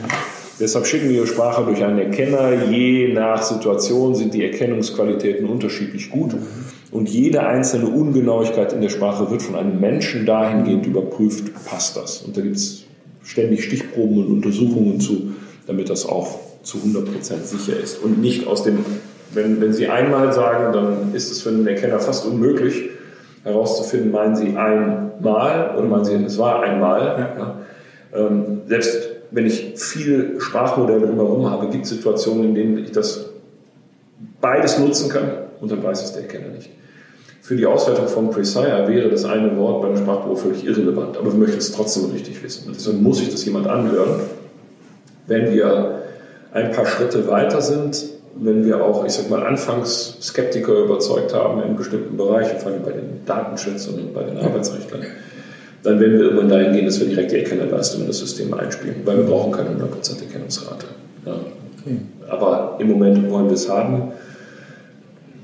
Deshalb schicken wir Ihre Sprache durch einen Erkenner. Je nach Situation sind die Erkennungsqualitäten unterschiedlich gut. Mhm. Und jede einzelne Ungenauigkeit in der Sprache wird von einem Menschen dahingehend überprüft, passt das. Und da gibt es ständig Stichproben und Untersuchungen zu, damit das auch zu 100 Prozent sicher ist und nicht aus dem wenn, wenn Sie einmal sagen, dann ist es für einen Erkenner fast unmöglich herauszufinden, meinen Sie einmal oder meinen Sie, es war einmal. Ja. Ähm, selbst wenn ich viel Sprachmodelle drumherum habe, gibt es Situationen, in denen ich das beides nutzen kann und dann weiß es der Erkenner nicht. Für die Auswertung von Precire wäre das eine Wort bei einer Sprachprobe völlig irrelevant, aber wir möchten es trotzdem richtig wissen. Und deshalb muss sich das jemand anhören. Wenn wir ein paar Schritte weiter sind, wenn wir auch, ich sag mal, anfangs Skeptiker überzeugt haben in bestimmten Bereichen, vor allem bei den Datenschützern und bei den Arbeitsrechtlern, dann werden wir irgendwann dahin gehen, dass wir direkt die Erkennerleistung in das System einspielen, weil wir brauchen keine 100% Erkennungsrate. Ja. Okay. Aber im Moment wollen wir es haben.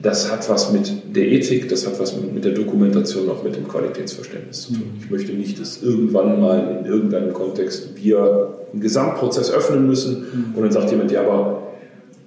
Das hat was mit der Ethik, das hat was mit, der Dokumentation, auch mit dem Qualitätsverständnis zu tun. Mhm. Ich möchte nicht, dass irgendwann mal in irgendeinem Kontext wir einen Gesamtprozess öffnen müssen mhm. und dann sagt jemand, ja, aber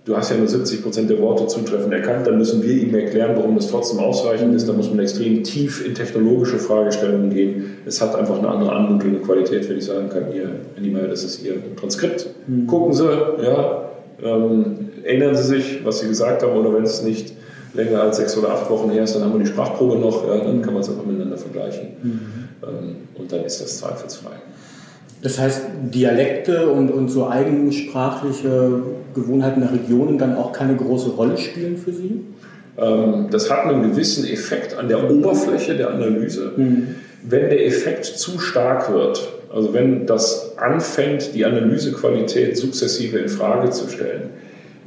du hast ja nur 70 Prozent der Worte zutreffend erkannt, dann müssen wir ihm erklären, warum das trotzdem ausreichend ist. Da muss man extrem tief in technologische Fragestellungen gehen. Es hat einfach eine andere Anmutung und Qualität, wenn ich sagen kann, hier, Anima, das ist Ihr Transkript. Mhm. Gucken Sie, ja, ähm, erinnern Sie sich, was Sie gesagt haben, oder wenn es nicht länger als sechs oder acht Wochen her ist, dann haben wir die Sprachprobe noch, ja, dann kann man es einfach miteinander vergleichen. Mhm. Ähm, und dann ist das zweifelsfrei. Das heißt, Dialekte und, und so eigensprachliche Gewohnheiten der Regionen dann auch keine große Rolle spielen für Sie? Ähm, das hat einen gewissen Effekt an der Oberfläche der Analyse. Mhm. Wenn der Effekt zu stark wird, also wenn das anfängt, die Analysequalität sukzessive in Frage zu stellen,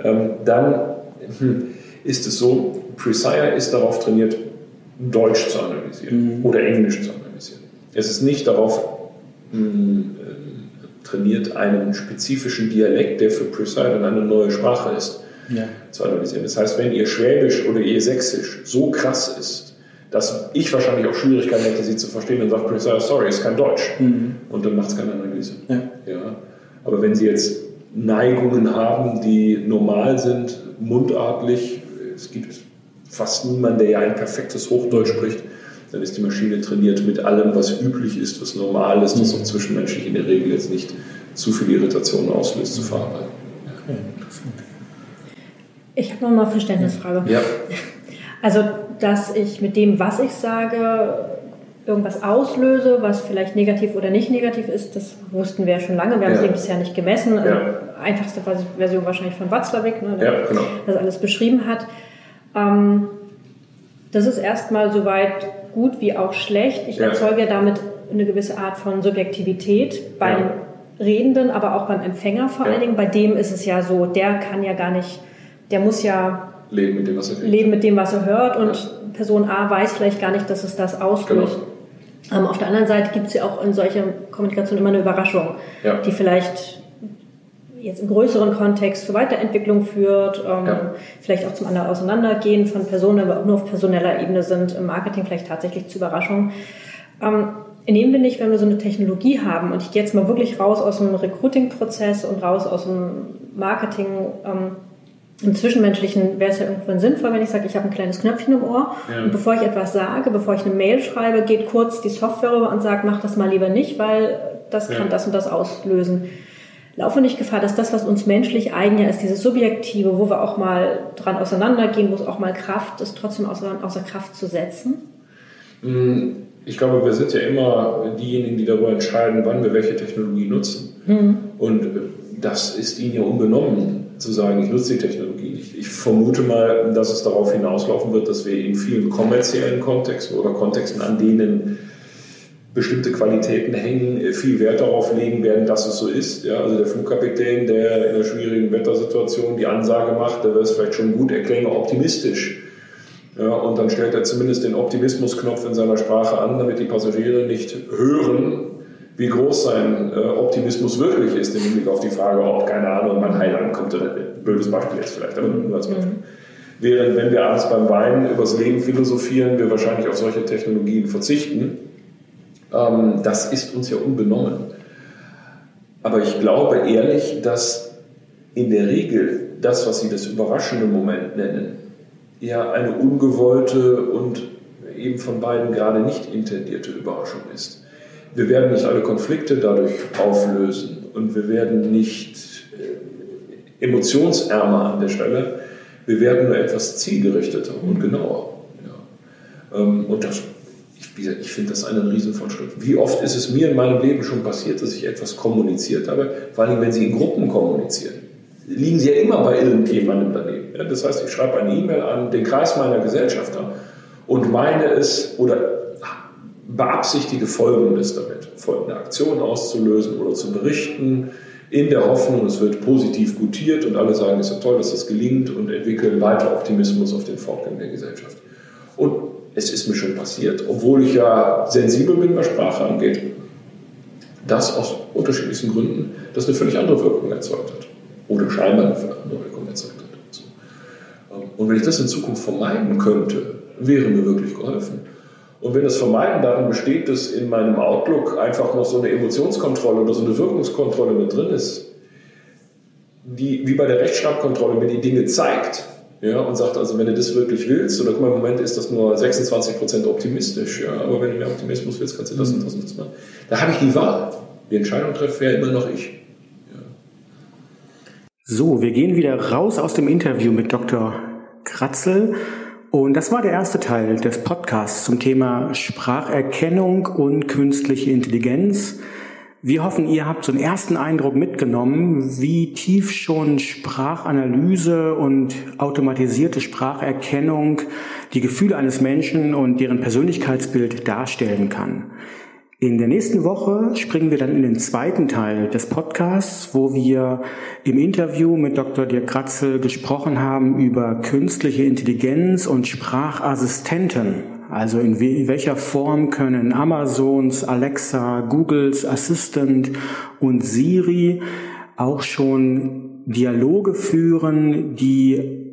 ähm, dann hm, ist es so, Precire ist darauf trainiert, Deutsch zu analysieren mhm. oder Englisch zu analysieren. Es ist nicht darauf trainiert, einen spezifischen Dialekt, der für Poseidon eine neue Sprache ist, ja. zu analysieren. Das heißt, wenn ihr Schwäbisch oder ihr Sächsisch so krass ist, dass ich wahrscheinlich auch Schwierigkeiten hätte, sie zu verstehen, dann sagt Poseidon, sorry, ist kein Deutsch. Mhm. Und dann macht es keine Analyse. Ja. ja. Aber wenn sie jetzt Neigungen haben, die normal sind, mundartlich, es gibt fast niemanden, der ja ein perfektes Hochdeutsch spricht, dann ist die Maschine trainiert mit allem, was üblich ist, was normal ist, was auch zwischenmenschlich in der Regel jetzt nicht zu viel Irritation auslöst, zu verarbeiten. Okay, Ich habe noch mal eine Verständnisfrage. Ja. Also, dass ich mit dem, was ich sage, irgendwas auslöse, was vielleicht negativ oder nicht negativ ist, das wussten wir ja schon lange. Wir haben ja. es eben bisher nicht gemessen. Also ja. Einfachste Version wahrscheinlich von Watzlawick, ne, der ja, genau. das alles beschrieben hat. Ähm, das ist erstmal soweit gut wie auch schlecht. Ich ja. erzeuge damit eine gewisse Art von Subjektivität beim ja. Redenden, aber auch beim Empfänger vor ja. allen Dingen. Bei dem ist es ja so, der kann ja gar nicht, der muss ja leben mit dem, was er hört. Leben mit dem, was er hört und Person A weiß vielleicht gar nicht, dass es das auslöst. Genau. Ähm, auf der anderen Seite gibt es ja auch in solcher Kommunikation immer eine Überraschung, die vielleicht jetzt im größeren Kontext zur Weiterentwicklung führt, ähm, ja. vielleicht auch zum anderen Auseinandergehen von Personen, aber auch nur auf personeller Ebene sind, im Marketing vielleicht tatsächlich zu Überraschungen. Ähm, nehmen wir nicht, wenn wir so eine Technologie haben und ich gehe jetzt mal wirklich raus aus dem Recruiting-Prozess und raus aus dem Marketing, ähm, im Zwischenmenschlichen wäre es ja irgendwann sinnvoll, wenn ich sage, ich habe ein kleines Knöpfchen im Ohr ja. und bevor ich etwas sage, bevor ich eine Mail schreibe, geht kurz die Software rüber und sagt, mach das mal lieber nicht, weil das kann das und das auslösen laufe nicht Gefahr, dass das, was uns menschlich eigen ist, dieses Subjektive, wo wir auch mal dran auseinandergehen, wo es auch mal Kraft ist, trotzdem außer, außer Kraft zu setzen? Mm, ich glaube, wir sind ja immer diejenigen, die darüber entscheiden, wann wir welche Technologie nutzen. Mhm. Und das ist ihnen ja unbenommen, zu sagen, ich nutze die Technologie nicht. Ich vermute mal, dass es darauf hinauslaufen wird, dass wir in vielen kommerziellen Kontexten oder Kontexten, an denen bestimmte Qualitäten hängen, äh, viel Wert darauf legen werden, dass es so ist. Ja, also der Flugkapitän, der in einer schwierigen Wettersituation die Ansage macht, der wird es vielleicht schon gut erklären, optimistisch. Ja, und dann stellt er zumindest den Optimismusknopf in seiner Sprache an, damit die Passagiere nicht hören, wie groß sein äh, Optimismus wirklich ist im Hinblick auf die Frage, ob, keine Ahnung, man heil ankommt oder ein blödes Beispiel jetzt vielleicht, aber nur als Beispiel. Mhm. Während wenn wir abends beim Wein übers Leben philosophieren, wir wahrscheinlich auf solche Technologien verzichten. Ähm, das ist uns ja unbenommen. Aber ich glaube ehrlich, dass in der Regel das, was Sie das überraschende Moment nennen, ja eine ungewollte und eben von beiden gerade nicht intendierte Überraschung ist. Wir werden nicht alle Konflikte dadurch auflösen und wir werden nicht äh, emotionsärmer an der Stelle. Wir werden nur etwas zielgerichteter und genauer. Ja. Ähm, und das, ich, ich finde das einen Riesenfortschritt. Wie oft ist es mir in meinem Leben schon passiert, dass ich etwas kommuniziert habe, vor allem wenn Sie in Gruppen kommunizieren liegen sie ja immer bei irgendjemandem daneben. Ja, das heißt, ich schreibe eine E-Mail an den Kreis meiner Gesellschafter und meine es oder beabsichtige Folgendes damit, folgende Aktion auszulösen oder zu berichten, in der Hoffnung, es wird positiv gutiert und alle sagen, es ist ja toll, dass das gelingt und entwickeln weiter Optimismus auf den Fortgang der Gesellschaft. Und es ist mir schon passiert, obwohl ich ja sensibel bin, was Sprache angeht, dass aus unterschiedlichsten Gründen das eine völlig andere Wirkung erzeugt hat oder scheinbar eine andere Wirkung erzeugt hat. Und wenn ich das in Zukunft vermeiden könnte, wäre mir wirklich geholfen. Und wenn das Vermeiden darin besteht, dass in meinem Outlook einfach noch so eine Emotionskontrolle oder so eine Wirkungskontrolle mit drin ist, die wie bei der Rechtschreibkontrolle mir die Dinge zeigt ja, und sagt, also wenn du das wirklich willst, oder guck mal, im Moment ist das nur 26% optimistisch, ja, aber wenn du mehr Optimismus willst, kannst du das und das und das machen. Da habe ich die Wahl. Die Entscheidung treffe ja immer noch ich. So, wir gehen wieder raus aus dem Interview mit Dr. Kratzel. Und das war der erste Teil des Podcasts zum Thema Spracherkennung und künstliche Intelligenz. Wir hoffen, ihr habt so einen ersten Eindruck mitgenommen, wie tief schon Sprachanalyse und automatisierte Spracherkennung die Gefühle eines Menschen und deren Persönlichkeitsbild darstellen kann. In der nächsten Woche springen wir dann in den zweiten Teil des Podcasts, wo wir im Interview mit Dr. Dirk Kratzel gesprochen haben über künstliche Intelligenz und Sprachassistenten. Also in, welcher Form können Amazons, Alexa, Googles Assistant und Siri auch schon Dialoge führen, die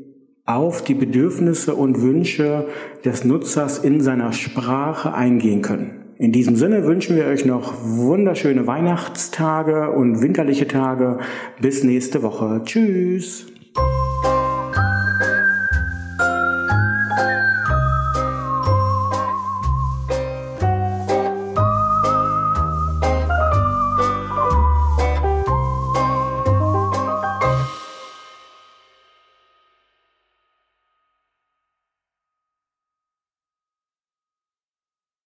auf die Bedürfnisse und Wünsche des Nutzers in seiner Sprache eingehen können. In diesem Sinne wünschen wir euch noch wunderschöne Weihnachtstage und winterliche Tage. Bis nächste Woche. Tschüss.